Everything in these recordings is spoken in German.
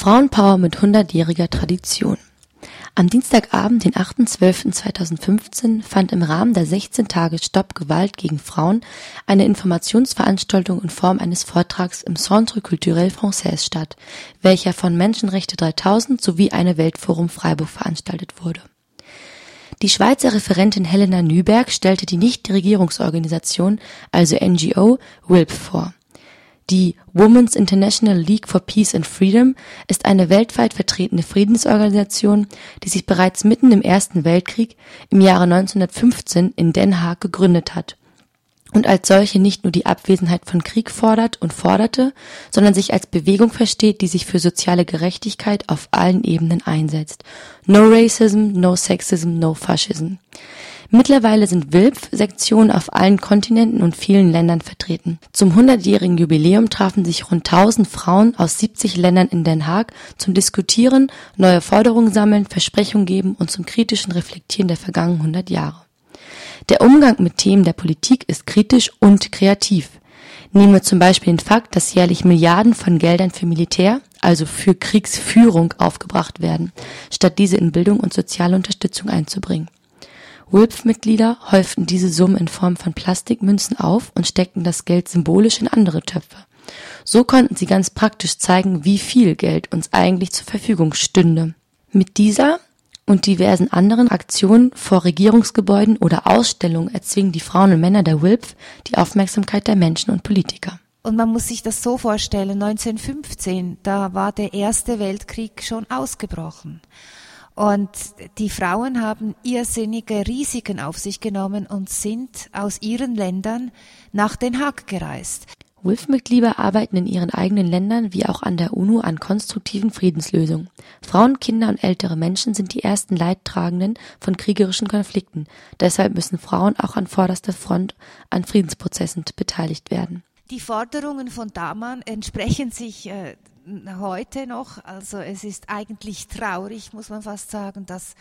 Frauenpower mit hundertjähriger Tradition. Am Dienstagabend, den 8.12.2015, fand im Rahmen der 16 Tage Stopp Gewalt gegen Frauen eine Informationsveranstaltung in Form eines Vortrags im Centre Culturel Français statt, welcher von Menschenrechte 3000 sowie eine Weltforum Freiburg veranstaltet wurde. Die Schweizer Referentin Helena Nüberg stellte die Nichtregierungsorganisation, also NGO, WILP vor die Women's International League for Peace and Freedom ist eine weltweit vertretene Friedensorganisation, die sich bereits mitten im Ersten Weltkrieg im Jahre 1915 in Den Haag gegründet hat und als solche nicht nur die Abwesenheit von Krieg fordert und forderte, sondern sich als Bewegung versteht, die sich für soziale Gerechtigkeit auf allen Ebenen einsetzt. No Racism, no Sexism, no Fascism. Mittlerweile sind WILPF-Sektionen auf allen Kontinenten und vielen Ländern vertreten. Zum 100-jährigen Jubiläum trafen sich rund 1000 Frauen aus 70 Ländern in Den Haag zum Diskutieren, neue Forderungen sammeln, Versprechungen geben und zum kritischen Reflektieren der vergangenen 100 Jahre. Der Umgang mit Themen der Politik ist kritisch und kreativ. Nehmen wir zum Beispiel den Fakt, dass jährlich Milliarden von Geldern für Militär, also für Kriegsführung, aufgebracht werden, statt diese in Bildung und soziale Unterstützung einzubringen. WILPF-Mitglieder häuften diese Summen in Form von Plastikmünzen auf und steckten das Geld symbolisch in andere Töpfe. So konnten sie ganz praktisch zeigen, wie viel Geld uns eigentlich zur Verfügung stünde. Mit dieser und diversen anderen Aktionen vor Regierungsgebäuden oder Ausstellungen erzwingen die Frauen und Männer der WILPF die Aufmerksamkeit der Menschen und Politiker. Und man muss sich das so vorstellen, 1915, da war der Erste Weltkrieg schon ausgebrochen. Und die Frauen haben irrsinnige Risiken auf sich genommen und sind aus ihren Ländern nach Den Haag gereist. WIF-Mitglieder arbeiten in ihren eigenen Ländern wie auch an der UNO an konstruktiven Friedenslösungen. Frauen, Kinder und ältere Menschen sind die ersten Leidtragenden von kriegerischen Konflikten. Deshalb müssen Frauen auch an vorderster Front an Friedensprozessen beteiligt werden. Die Forderungen von Daman entsprechen sich äh, heute noch. Also es ist eigentlich traurig, muss man fast sagen, dass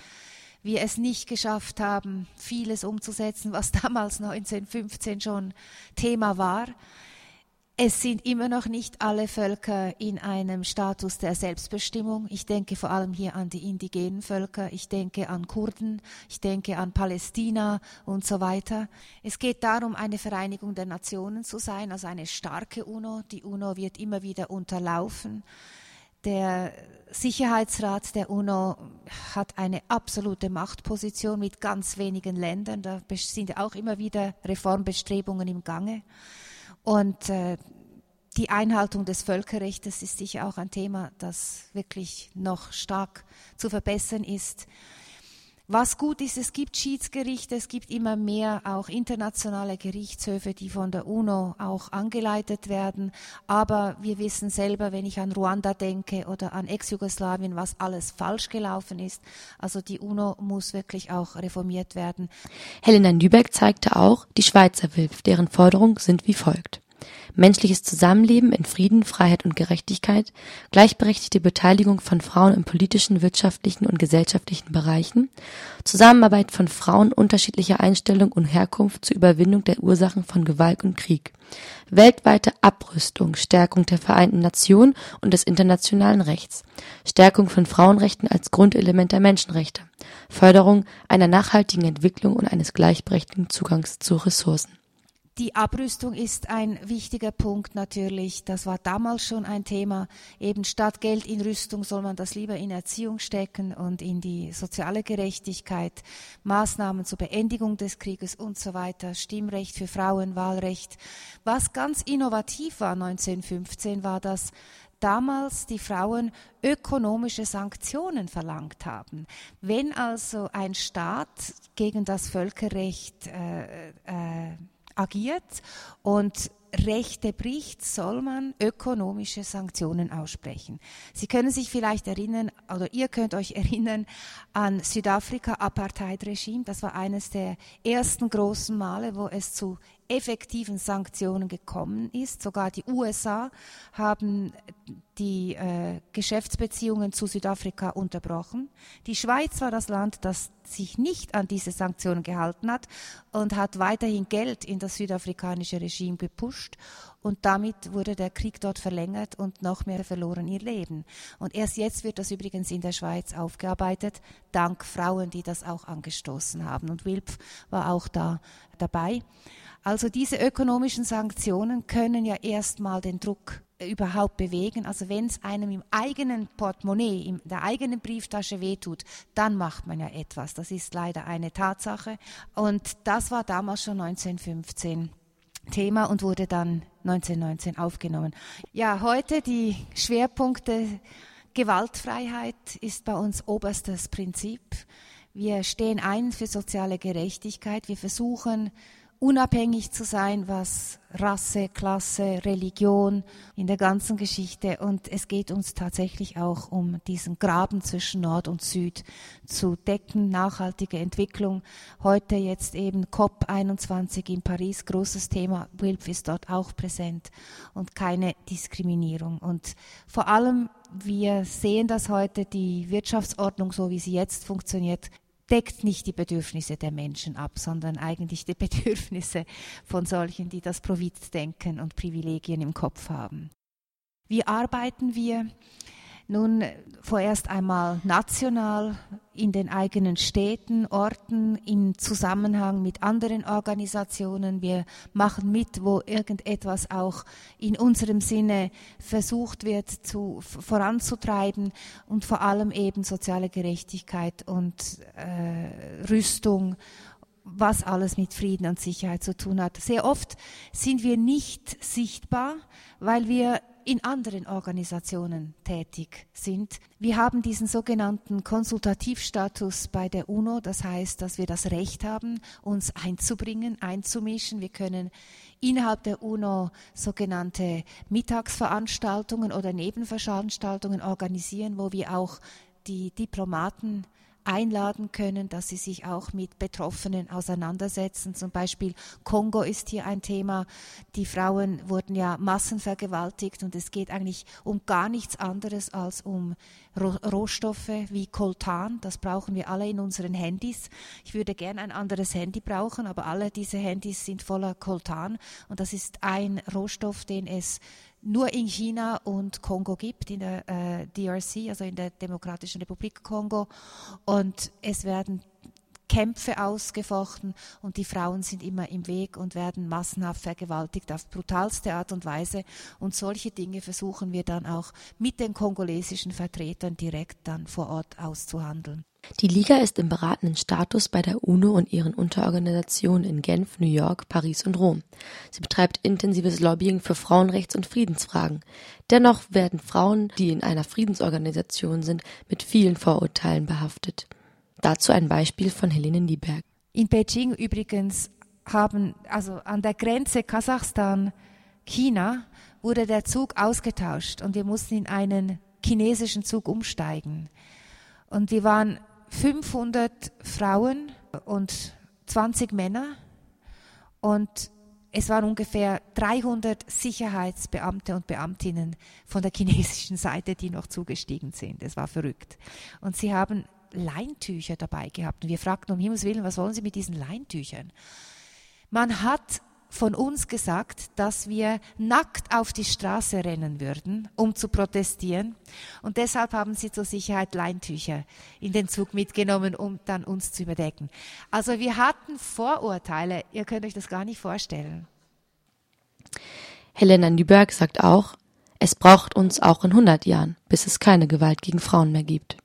wir es nicht geschafft haben, vieles umzusetzen, was damals 1915 schon Thema war. Es sind immer noch nicht alle Völker in einem Status der Selbstbestimmung. Ich denke vor allem hier an die indigenen Völker, ich denke an Kurden, ich denke an Palästina und so weiter. Es geht darum, eine Vereinigung der Nationen zu sein, also eine starke UNO. Die UNO wird immer wieder unterlaufen. Der Sicherheitsrat der UNO hat eine absolute Machtposition mit ganz wenigen Ländern. Da sind auch immer wieder Reformbestrebungen im Gange. Und äh, die Einhaltung des Völkerrechts ist sicher auch ein Thema, das wirklich noch stark zu verbessern ist. Was gut ist, es gibt Schiedsgerichte, es gibt immer mehr auch internationale Gerichtshöfe, die von der UNO auch angeleitet werden. Aber wir wissen selber, wenn ich an Ruanda denke oder an Ex-Jugoslawien, was alles falsch gelaufen ist. Also die UNO muss wirklich auch reformiert werden. Helena Nübeck zeigte auch, die Schweizer WILF, deren Forderungen sind wie folgt menschliches Zusammenleben in Frieden, Freiheit und Gerechtigkeit, gleichberechtigte Beteiligung von Frauen in politischen, wirtschaftlichen und gesellschaftlichen Bereichen, Zusammenarbeit von Frauen unterschiedlicher Einstellung und Herkunft zur Überwindung der Ursachen von Gewalt und Krieg, weltweite Abrüstung, Stärkung der Vereinten Nationen und des internationalen Rechts, Stärkung von Frauenrechten als Grundelement der Menschenrechte, Förderung einer nachhaltigen Entwicklung und eines gleichberechtigten Zugangs zu Ressourcen. Die Abrüstung ist ein wichtiger Punkt natürlich. Das war damals schon ein Thema. Eben statt Geld in Rüstung soll man das lieber in Erziehung stecken und in die soziale Gerechtigkeit, Maßnahmen zur Beendigung des Krieges und so weiter, Stimmrecht für Frauen, Wahlrecht. Was ganz innovativ war 1915, war, dass damals die Frauen ökonomische Sanktionen verlangt haben. Wenn also ein Staat gegen das Völkerrecht äh, äh, agiert und Rechte bricht, soll man ökonomische Sanktionen aussprechen. Sie können sich vielleicht erinnern, oder ihr könnt euch erinnern an Südafrika Apartheid-Regime. Das war eines der ersten großen Male, wo es zu effektiven Sanktionen gekommen ist. Sogar die USA haben die äh, Geschäftsbeziehungen zu Südafrika unterbrochen. Die Schweiz war das Land, das sich nicht an diese Sanktionen gehalten hat und hat weiterhin Geld in das südafrikanische Regime gepusht und damit wurde der Krieg dort verlängert und noch mehr verloren ihr Leben. Und erst jetzt wird das übrigens in der Schweiz aufgearbeitet, dank Frauen, die das auch angestoßen haben. Und Wilpf war auch da dabei. Also diese ökonomischen Sanktionen können ja erstmal den Druck überhaupt bewegen. Also wenn es einem im eigenen Portemonnaie, in der eigenen Brieftasche wehtut, dann macht man ja etwas. Das ist leider eine Tatsache. Und das war damals schon 1915 Thema und wurde dann 1919 aufgenommen. Ja, heute die Schwerpunkte Gewaltfreiheit ist bei uns oberstes Prinzip. Wir stehen ein für soziale Gerechtigkeit. Wir versuchen unabhängig zu sein, was Rasse, Klasse, Religion in der ganzen Geschichte. Und es geht uns tatsächlich auch um diesen Graben zwischen Nord und Süd zu decken, nachhaltige Entwicklung. Heute jetzt eben COP21 in Paris, großes Thema. WILP ist dort auch präsent und keine Diskriminierung. Und vor allem, wir sehen das heute, die Wirtschaftsordnung, so wie sie jetzt funktioniert, deckt nicht die Bedürfnisse der Menschen ab, sondern eigentlich die Bedürfnisse von solchen, die das Profitdenken und Privilegien im Kopf haben. Wie arbeiten wir? Nun vorerst einmal national in den eigenen Städten, Orten, im Zusammenhang mit anderen Organisationen. Wir machen mit, wo irgendetwas auch in unserem Sinne versucht wird zu, voranzutreiben und vor allem eben soziale Gerechtigkeit und äh, Rüstung was alles mit Frieden und Sicherheit zu tun hat. Sehr oft sind wir nicht sichtbar, weil wir in anderen Organisationen tätig sind. Wir haben diesen sogenannten Konsultativstatus bei der UNO, das heißt, dass wir das Recht haben, uns einzubringen, einzumischen. Wir können innerhalb der UNO sogenannte Mittagsveranstaltungen oder Nebenveranstaltungen organisieren, wo wir auch die Diplomaten einladen können, dass sie sich auch mit Betroffenen auseinandersetzen. Zum Beispiel Kongo ist hier ein Thema. Die Frauen wurden ja massenvergewaltigt und es geht eigentlich um gar nichts anderes als um Rohstoffe wie Coltan. Das brauchen wir alle in unseren Handys. Ich würde gerne ein anderes Handy brauchen, aber alle diese Handys sind voller Coltan und das ist ein Rohstoff, den es nur in China und Kongo gibt, in der äh, DRC, also in der Demokratischen Republik Kongo. Und es werden Kämpfe ausgefochten und die Frauen sind immer im Weg und werden massenhaft vergewaltigt auf brutalste Art und Weise. Und solche Dinge versuchen wir dann auch mit den kongolesischen Vertretern direkt dann vor Ort auszuhandeln. Die Liga ist im beratenden Status bei der UNO und ihren Unterorganisationen in Genf, New York, Paris und Rom. Sie betreibt intensives Lobbying für Frauenrechts- und Friedensfragen. Dennoch werden Frauen, die in einer Friedensorganisation sind, mit vielen Vorurteilen behaftet. Dazu ein Beispiel von Helene Nieberg. In Beijing übrigens haben, also an der Grenze Kasachstan-China, wurde der Zug ausgetauscht und wir mussten in einen chinesischen Zug umsteigen. Und wir waren 500 Frauen und 20 Männer und es waren ungefähr 300 Sicherheitsbeamte und Beamtinnen von der chinesischen Seite, die noch zugestiegen sind. Es war verrückt. Und sie haben Leintücher dabei gehabt. Und wir fragten um Himmels Willen, was wollen Sie mit diesen Leintüchern? Man hat von uns gesagt, dass wir nackt auf die Straße rennen würden, um zu protestieren. Und deshalb haben sie zur Sicherheit Leintücher in den Zug mitgenommen, um dann uns zu überdecken. Also wir hatten Vorurteile, ihr könnt euch das gar nicht vorstellen. Helena Nyberg sagt auch, es braucht uns auch in 100 Jahren, bis es keine Gewalt gegen Frauen mehr gibt.